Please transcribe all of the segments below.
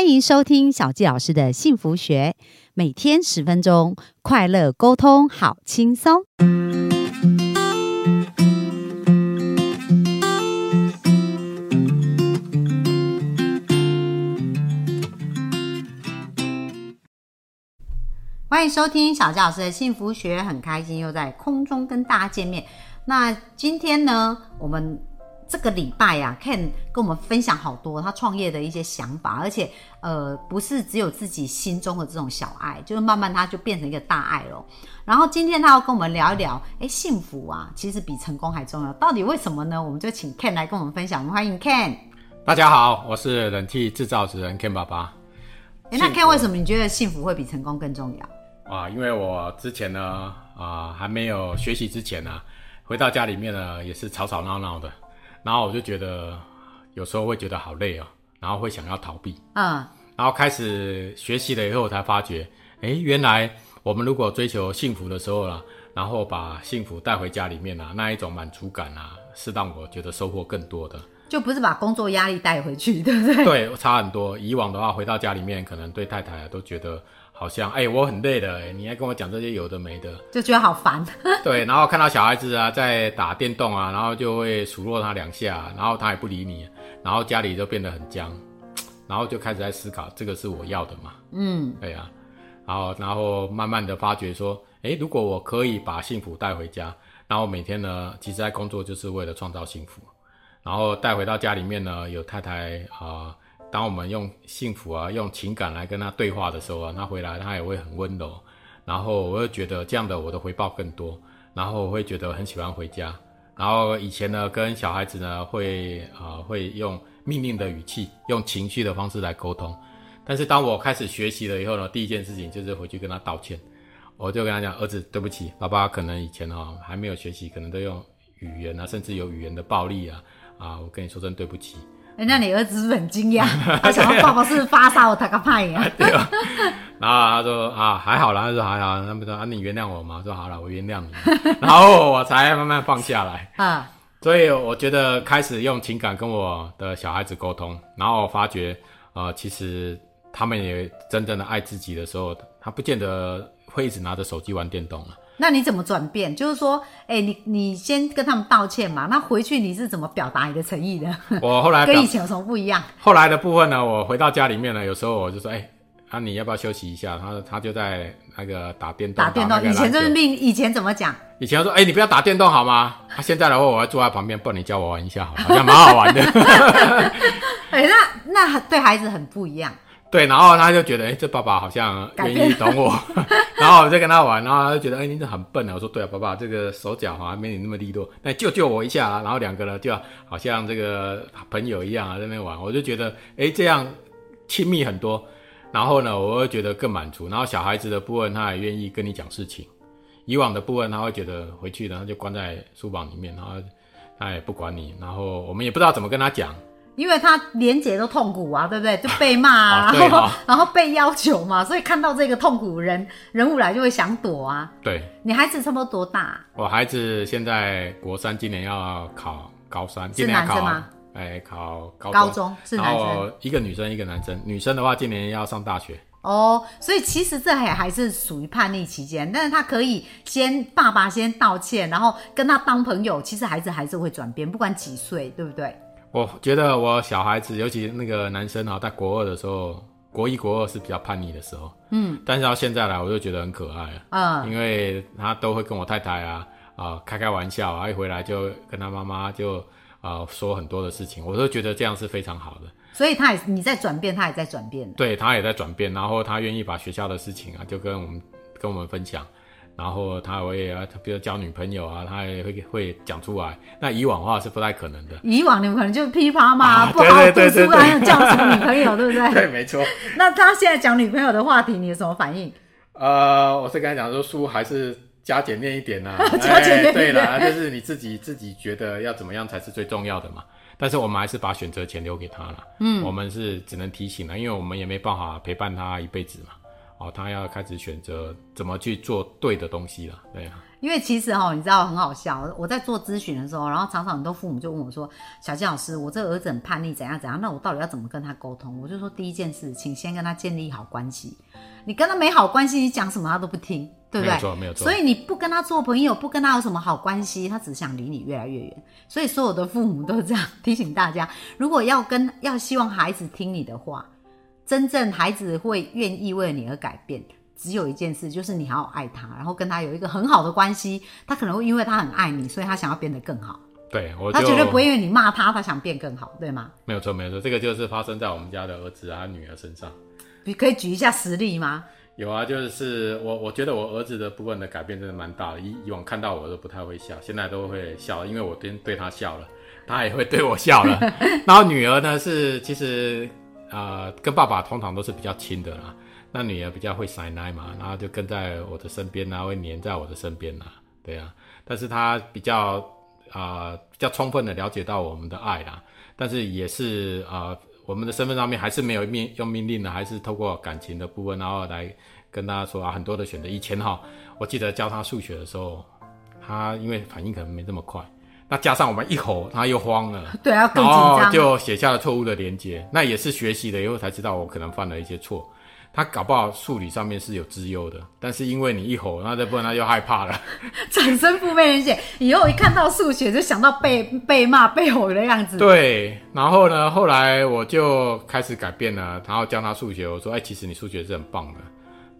欢迎收听小纪老师的幸福学，每天十分钟，快乐沟通，好轻松。欢迎收听小纪老师的幸福学，很开心又在空中跟大家见面。那今天呢，我们这个礼拜呀、k e n 跟我们分享好多他创业的一些想法，而且呃，不是只有自己心中的这种小爱，就是慢慢他就变成一个大爱了。然后今天他要跟我们聊一聊，哎，幸福啊，其实比成功还重要，到底为什么呢？我们就请 Ken 来跟我们分享。我们欢迎 Ken。大家好，我是冷气制造之人 Ken 爸爸。哎，那 Ken 为什么你觉得幸福会比成功更重要？啊，因为我之前呢，啊，还没有学习之前呢，回到家里面呢，也是吵吵闹闹的，然后我就觉得有时候会觉得好累哦，然后会想要逃避，嗯，然后开始学习了以后，才发觉，哎，原来我们如果追求幸福的时候啦，然后把幸福带回家里面啊，那一种满足感啊，是让我觉得收获更多的。就不是把工作压力带回去，对不对？对，差很多。以往的话，回到家里面，可能对太太啊都觉得好像，哎、我很累了，哎，你还跟我讲这些有的没的。就觉得好烦。对，然后看到小孩子啊在打电动啊，然后就会数落他两下，然后他也不理你，然后家里就变得很僵，然后就开始在思考，这个是我要的嘛？嗯，对呀、然后然后慢慢的发觉说，哎，如果我可以把幸福带回家，然后每天呢，其实在工作就是为了创造幸福，然后带回到家里面呢，有太太啊、当我们用幸福啊，用情感来跟他对话的时候啊，他回来他也会很温柔，然后我会觉得这样的我的回报更多，然后我会觉得很喜欢回家。然后以前呢，跟小孩子呢会啊、会用命令的语气，用情绪的方式来沟通。但是当我开始学习了以后呢，第一件事情就是回去跟他道歉。我就跟他讲，儿子，对不起，爸爸可能以前哈、还没有学习，可能都用语言啊，甚至有语言的暴力啊啊，我跟你说声对不起。哎，那你儿子是不是很惊讶？他想说爸爸是发烧，他个派呀？对啊？然后他说啊，还好啦，他说还好，他们说啊，你原谅我吗？我说好了，我原谅你。然后我才慢慢放下来。啊，所以我觉得开始用情感跟我的小孩子沟通，然后我发觉，呃，其实他们也真正的爱自己的时候，他不见得会一直拿着手机玩电动了。那你怎么转变？就是说，哎、你你先跟他们道歉嘛，那回去你是怎么表达你的诚意的？我后来 跟以前有什么不一样？后来的部分呢，我回到家里面呢，有时候我就说，哎、啊，你要不要休息一下？他他就在那个打电动，打电动，以前就是命，以前怎么讲？以前我说，哎、你不要打电动好吗？啊，现在的话，我要坐在旁边，不然你教我玩一下好像蛮好玩的。哎、那那对孩子很不一样。对，然后他就觉得，哎、这爸爸好像愿意懂我，然后我就跟他玩，然后他就觉得，哎、你这很笨啊。我说，对啊，爸爸，这个手脚好像没你那么利落，那救救我一下啊。然后两个人就好像这个朋友一样啊，在那边玩，我就觉得，哎、这样亲密很多。然后呢，我会觉得更满足。然后小孩子的部分，他也愿意跟你讲事情。以往的部分，他会觉得回去，然后就关在书房里面，然后他也不管你，然后我们也不知道怎么跟他讲。因为他连姐都痛苦啊，对不对？就被骂啊，然后、哦然后被要求嘛，所以看到这个痛苦人人物来就会想躲啊。对，你孩子差不多多大？我孩子现在国三，今年要考高三，是今年要考男生吗？哎，考高高中是男生一个女生，一个男生。女生的话，今年要上大学。哦，所以其实这还还是属于叛逆期间，但是他可以先爸爸先道歉，然后跟他当朋友，其实孩子还是会转变，不管几岁，对不对？我觉得我小孩子，尤其那个男生啊，在国二的时候，国一、国二是比较叛逆的时候。嗯，但是到现在来，我就觉得很可爱了。嗯，因为他都会跟我太太啊啊、开开玩笑啊，一回来就跟他妈妈就啊、说很多的事情，我都觉得这样是非常好的。所以他也你在转变，他也在转变。对他也在转变，然后他愿意把学校的事情啊，就跟我们跟我们分享，然后他会啊，比如交女朋友啊，他也会会讲出来。那以往的话是不太可能的。以往你们可能就噼啪嘛，啊不好好读书，还要交什么女朋友，对不对？对，没错。那他现在讲女朋友的话题，你有什么反应？呃，我是跟他讲说，书还是加减练一点呐、加减练一点哎对啦，就是你自己自己觉得要怎么样才是最重要的嘛。但是我们还是把选择权留给他了。嗯，我们是只能提醒了，因为我们也没办法陪伴他一辈子嘛。哦，他要开始选择怎么去做对的东西了，对啊。因为其实哈、你知道很好笑，我在做咨询的时候，然后常常很多父母就问我说：“小金老师，我这个儿子很叛逆，怎样怎样？那我到底要怎么跟他沟通？”我就说，第一件事，请先跟他建立好关系。你跟他没好关系，你讲什么他都不听，对不对？没有错没有错所以你不跟他做朋友，不跟他有什么好关系，他只想离你越来越远。所以所有的父母都这样提醒大家：如果要跟要希望孩子听你的话，真正孩子会愿意为了你而改变，只有一件事，就是你好好爱他，然后跟他有一个很好的关系。他可能会因为他很爱你，所以他想要变得更好。对，我他绝对不会因为你骂他，他想变更好，对吗？没有错，没有错，这个就是发生在我们家的儿子啊、女儿身上。你可以举一下实例吗？有啊，就是我我觉得我儿子的部分的改变真的蛮大的，以以往看到我都不太会笑，现在都会笑，因为我对对他笑了，他也会对我笑了。然后女儿呢是其实呃跟爸爸通常都是比较亲的啦，那女儿比较会塞奶嘛，然后就跟在我的身边啊，会黏在我的身边啊，对啊，但是他比较啊、比较充分的了解到我们的爱啦，但是也是啊、我们的身份上面还是没有命用命令的，还是透过感情的部分，然后来跟他说啊很多的选择。以前哈，我记得教他数学的时候，他因为反应可能没这么快，那加上我们一吼，他又慌了。对，啊更紧张。就写下了错误的连接，那也是学习了以后才知道我可能犯了一些错。他搞不好数理上面是有资优的，但是因为你一吼，那这部分他就害怕了。产生负面人写，以后一看到数学就想到被被骂、被吼的样子。对，然后呢，后来我就开始改变了，然后教他数学。我说，哎，其实你数学是很棒的。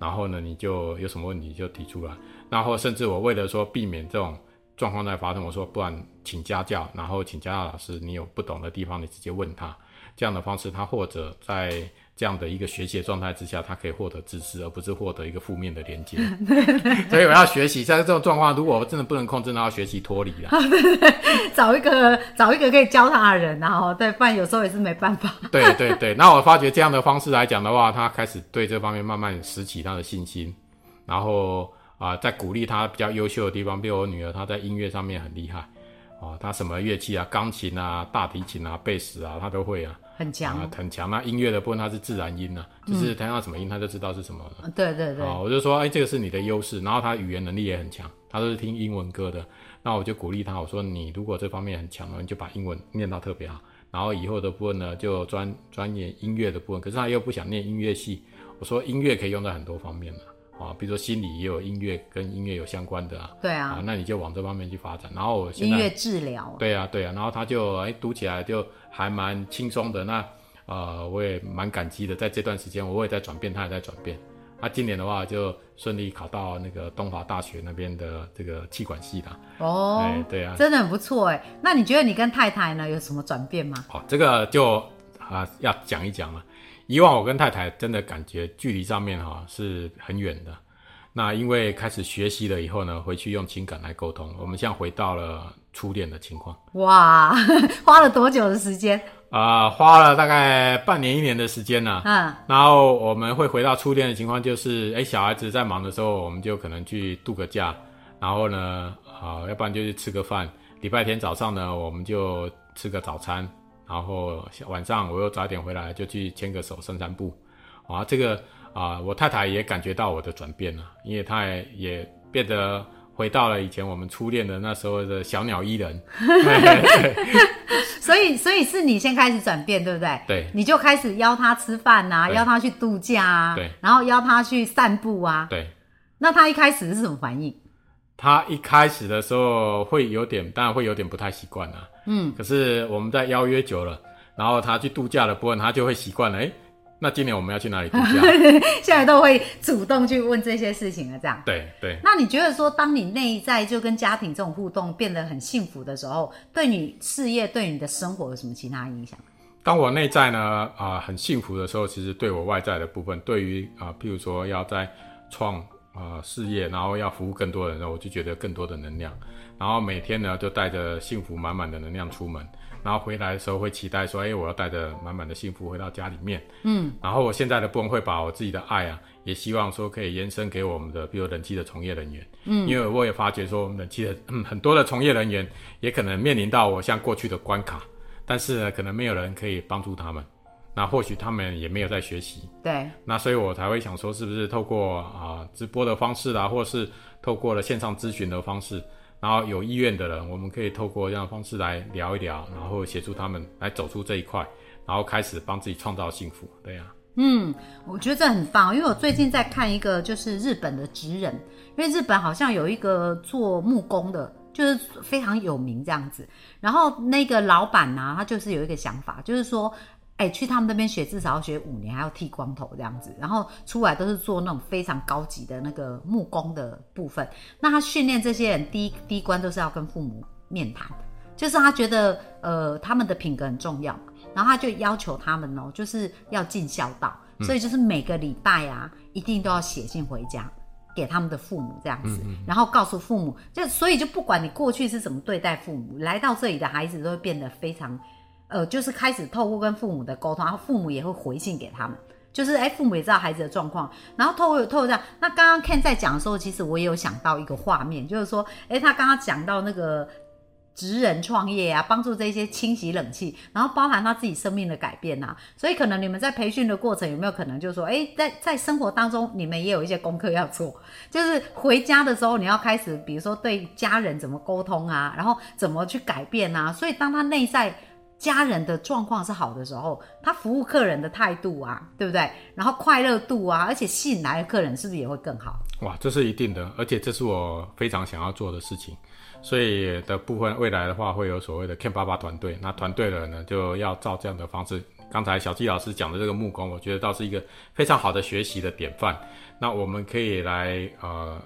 然后呢，你就有什么问题就提出来。然后甚至我为了说避免这种状况在发生，我说不然请家教，然后请家教老师，你有不懂的地方你直接问他。这样的方式，他或者在这样的一个学习的状态之下，他可以获得知识，而不是获得一个负面的连接。所以我要学习，在这种状况，如果我真的不能控制，那要学习脱离啦。找一个找一个可以教他的人，然后对，不然有时候也是没办法。对对对，那我发觉这样的方式来讲的话，他开始对这方面慢慢拾起他的信心，然后啊、在鼓励他比较优秀的地方，比如我女儿她在音乐上面很厉害，哦，她什么乐器啊，钢琴啊、大提琴啊、贝斯啊，她都会啊，很强啊，，很强。那音乐的部分她是自然音啊，就是弹到什么音，她就知道是什么了。对对对，啊、我就说，哎，这个是你的优势。然后她语言能力也很强，她都是听英文歌的。那我就鼓励她，我说你如果这方面很强了，你就把英文念到特别好。然后以后的部分呢，就专专业音乐的部分。可是她又不想念音乐系，我说音乐可以用在很多方面的啊，比如说心理也有音乐跟音乐有相关的啊。对啊，那你就往这方面去发展。然后我现在音乐治疗，对啊，对啊，然后他就哎读起来就还蛮轻松的。那呃，我也蛮感激的，在这段时间我也在转变，他也在转变。他今年的话就顺利考到那个东华大学那边的这个气管系啦。哦，哎，对啊，真的很不错哎。那你觉得你跟太太呢有什么转变吗？好，这个就啊要讲一讲了。以往我跟太太真的感觉距离上面哈、是很远的。那因为开始学习了以后呢，回去用情感来沟通，我们现在回到了初恋的情况。哇，花了多久的时间？啊、花了大概半年一年的时间呢、嗯，然后我们会回到初恋的情况，就是哎，小孩子在忙的时候，我们就可能去度个假，然后呢，啊、要不然就去吃个饭。礼拜天早上呢，我们就吃个早餐，然后晚上我又早点回来，就去牵个手散散步。啊，这个啊、我太太也感觉到我的转变了，因为她也也变得回到了以前我们初恋的那时候的小鸟依人。所以所以是你先开始转变，对不对？对你就开始邀她吃饭呐、对邀她去度假啊，对然后邀她去散步啊。对。那她一开始是什么反应？她一开始的时候会有点，当然会有点不太习惯啊。嗯，可是我们在邀约久了，然后他去度假的部分，他就会习惯了。诶，那今年我们要去哪里度假？现在都会主动去问这些事情了，这样。对对，那你觉得说，当你内在就跟家庭这种互动变得很幸福的时候，对你事业、对你的生活有什么其他影响？当我内在呢啊、很幸福的时候，其实对我外在的部分，对于啊、譬如说要在创啊、事业，然后要服务更多人的时候，我就觉得更多的能量，然后每天呢就带着幸福满满的能量出门，然后回来的时候会期待说，哎，我要带着满满的幸福回到家里面。嗯，然后我现在的部分会把我自己的爱啊，也希望说可以延伸给我们的，比如人气的从业人员。嗯，因为我也发觉说，我们人气的嗯很多的从业人员也可能面临到我像过去的关卡，但是呢，可能没有人可以帮助他们。那或许他们也没有在学习，对，那所以我才会想说，是不是透过啊直播的方式啦，或是透过了线上咨询的方式，然后有意愿的人，我们可以透过这样的方式来聊一聊，然后协助他们来走出这一块，然后开始帮自己创造幸福，对呀、嗯，我觉得这很棒，因为我最近在看一个就是日本的职人，因为日本好像有一个做木工的，就是非常有名这样子。然后那个老板呢、他就是有一个想法，就是说，哎，去他们那边学至少要学五年，还要剃光头这样子，然后出来都是做那种非常高级的那个木工的部分。那他训练这些人，第一第一关都是要跟父母面谈，就是他觉得呃他们的品格很重要，然后他就要求他们哦，就是要尽孝道，所以就是每个礼拜啊，一定都要写信回家。给他们的父母这样子，然后告诉父母，就所以就不管你过去是怎么对待父母，来到这里的孩子都会变得非常，呃，就是开始透过跟父母的沟通，然后父母也会回信给他们，就是哎，父母也知道孩子的状况，然后透过透过这样。那刚刚 Ken 在讲的时候，其实我也有想到一个画面，就是说，哎，他刚刚讲到那个职人创业啊，帮助这些清洗冷气，然后包含他自己生命的改变啊。所以可能你们在培训的过程有没有可能就是说，哎，在在生活当中你们也有一些功课要做，就是回家的时候你要开始，比如说对家人怎么沟通啊，然后怎么去改变啊。所以当他内在家人的状况是好的时候，他服务客人的态度啊，对不对？然后快乐度啊，而且吸引来的客人是不是也会更好？哇，这是一定的，而且这是我非常想要做的事情。所以的部分，未来的话会有所谓的 Ken 爸爸团队。那团队的人呢，就要照这样的方式。刚才小季老师讲的这个木工，我觉得倒是一个非常好的学习的典范。那我们可以来呃，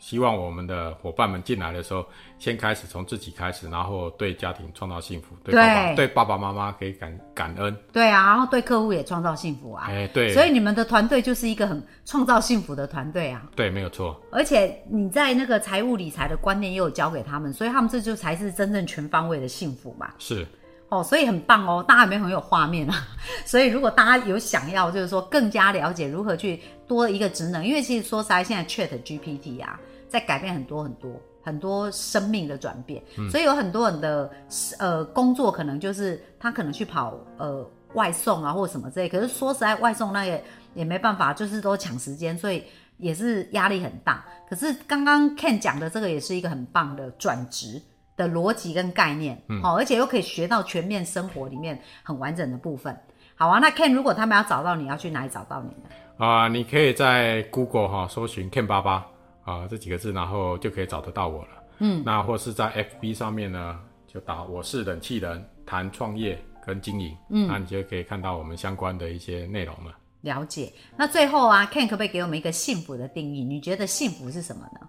希望我们的伙伴们进来的时候，先开始从自己开始，然后对家庭创造幸福，对爸爸对对爸爸妈妈可以感感恩。对啊，然后对客户也创造幸福啊。哎、对，所以你们的团队就是一个很创造幸福的团队啊。对，没有错。而且你在那个财务理财的观念也有教给他们，所以他们这就才是真正全方位的幸福嘛。是，哦，所以很棒哦，大家有没有很有画面啊？所以如果大家有想要，就是说更加了解如何去多一个职能，因为其实说实在，现在 Chat GPT 啊，在改变很多很多很多生命的转变，所以有很多人的呃工作可能就是他可能去跑呃外送啊或者什么之类，可是说实在，外送那也也没办法，就是都抢时间，所以也是压力很大。可是刚刚 Ken 讲的这个也是一个很棒的转职。的逻辑跟概念，好、而且又可以学到全面生活里面很完整的部分。好啊，那 Ken，如果他们要找到你，要去哪里找到你呢？啊、你可以在 Google 哈、搜寻 Ken 爸爸啊这几个字，然后就可以找得到我了。嗯，那或是在 FB 上面呢，就打我是冷气人，谈创业跟经营，嗯，那你就可以看到我们相关的一些内容了。了解。那最后啊，Ken 可不可以给我们一个幸福的定义？你觉得幸福是什么呢？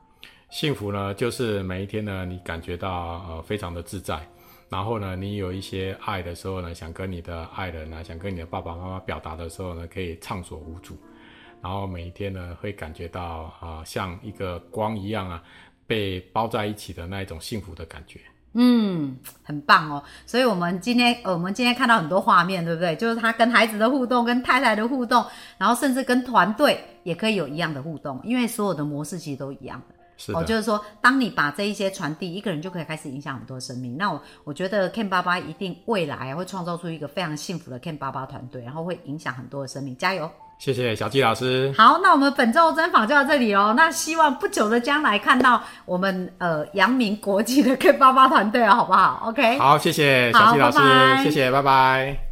幸福呢，就是每一天呢，你感觉到呃非常的自在，然后呢，你有一些爱的时候呢，想跟你的爱人啊，想跟你的爸爸妈妈表达的时候呢，可以畅所无阻，然后每一天呢，会感觉到啊、像一个光一样啊，被包在一起的那一种幸福的感觉。嗯，很棒哦。所以我们今天，呃，我们今天看到很多画面，对不对？就是他跟孩子的互动，跟太太的互动，然后甚至跟团队也可以有一样的互动，因为所有的模式其实都一样的。是的，哦，就是说，当你把这一些传递，一个人就可以开始影响很多生命。那我我觉得 Ken 爸爸一定未来会创造出一个非常幸福的 Ken 爸爸团队，然后会影响很多的生命，加油！谢谢小纪老师。好，那我们本周专访就到这里喽。那希望不久的将来看到我们呃阳明国际的 Ken 爸爸团队哦，好不好？OK，好，谢谢小好纪老师，拜拜谢谢，拜拜。